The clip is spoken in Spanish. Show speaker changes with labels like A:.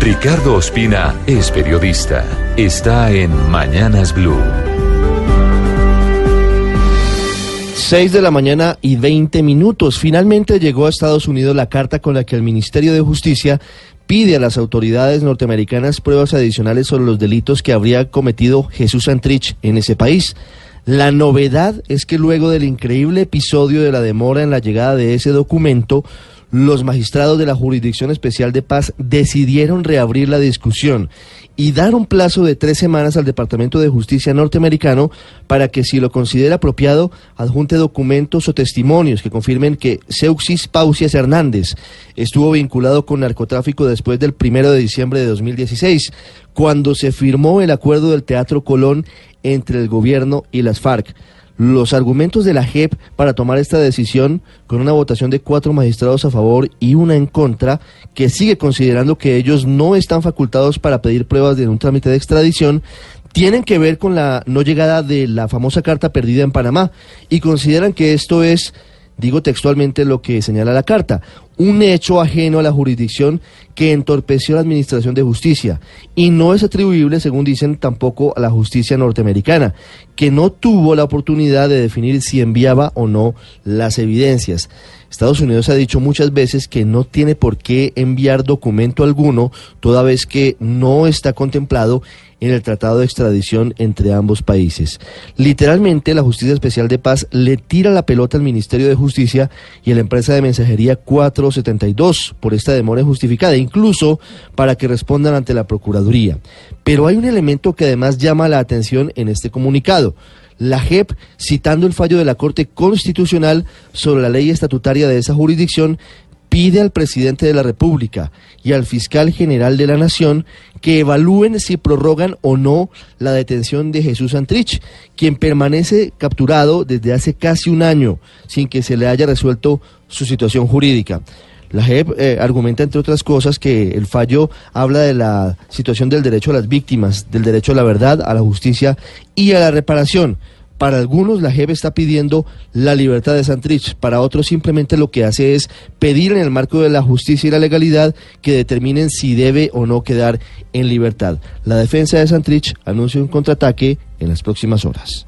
A: Ricardo Ospina es periodista. Está en Mañanas Blue.
B: 6 de la mañana y 20 minutos. Finalmente llegó a Estados Unidos la carta con la que el Ministerio de Justicia pide a las autoridades norteamericanas pruebas adicionales sobre los delitos que habría cometido Jesús Santrich en ese país. La novedad es que luego del increíble episodio de la demora en la llegada de ese documento, los magistrados de la Jurisdicción Especial de Paz decidieron reabrir la discusión y dar un plazo de tres semanas al Departamento de Justicia norteamericano para que, si lo considera apropiado, adjunte documentos o testimonios que confirmen que Seuxis Pausias Hernández estuvo vinculado con narcotráfico después del primero de diciembre de 2016, cuando se firmó el acuerdo del Teatro Colón entre el gobierno y las FARC los argumentos de la JEP para tomar esta decisión con una votación de cuatro magistrados a favor y una en contra, que sigue considerando que ellos no están facultados para pedir pruebas de un trámite de extradición, tienen que ver con la no llegada de la famosa carta perdida en Panamá. Y consideran que esto es digo textualmente lo que señala la carta, un hecho ajeno a la jurisdicción que entorpeció la administración de justicia y no es atribuible, según dicen, tampoco a la justicia norteamericana, que no tuvo la oportunidad de definir si enviaba o no las evidencias. Estados Unidos ha dicho muchas veces que no tiene por qué enviar documento alguno, toda vez que no está contemplado en el Tratado de Extradición entre ambos países. Literalmente, la Justicia Especial de Paz le tira la pelota al Ministerio de Justicia y a la empresa de mensajería 472 por esta demora injustificada, incluso para que respondan ante la Procuraduría. Pero hay un elemento que además llama la atención en este comunicado. La JEP, citando el fallo de la Corte Constitucional sobre la ley estatutaria de esa jurisdicción, pide al presidente de la República y al fiscal general de la Nación que evalúen si prorrogan o no la detención de Jesús Santrich, quien permanece capturado desde hace casi un año sin que se le haya resuelto su situación jurídica. La JEP eh, argumenta, entre otras cosas, que el fallo habla de la situación del derecho a las víctimas, del derecho a la verdad, a la justicia y a la reparación. Para algunos la JEP está pidiendo la libertad de Santrich, para otros simplemente lo que hace es pedir en el marco de la justicia y la legalidad que determinen si debe o no quedar en libertad. La defensa de Santrich anuncia un contraataque en las próximas horas.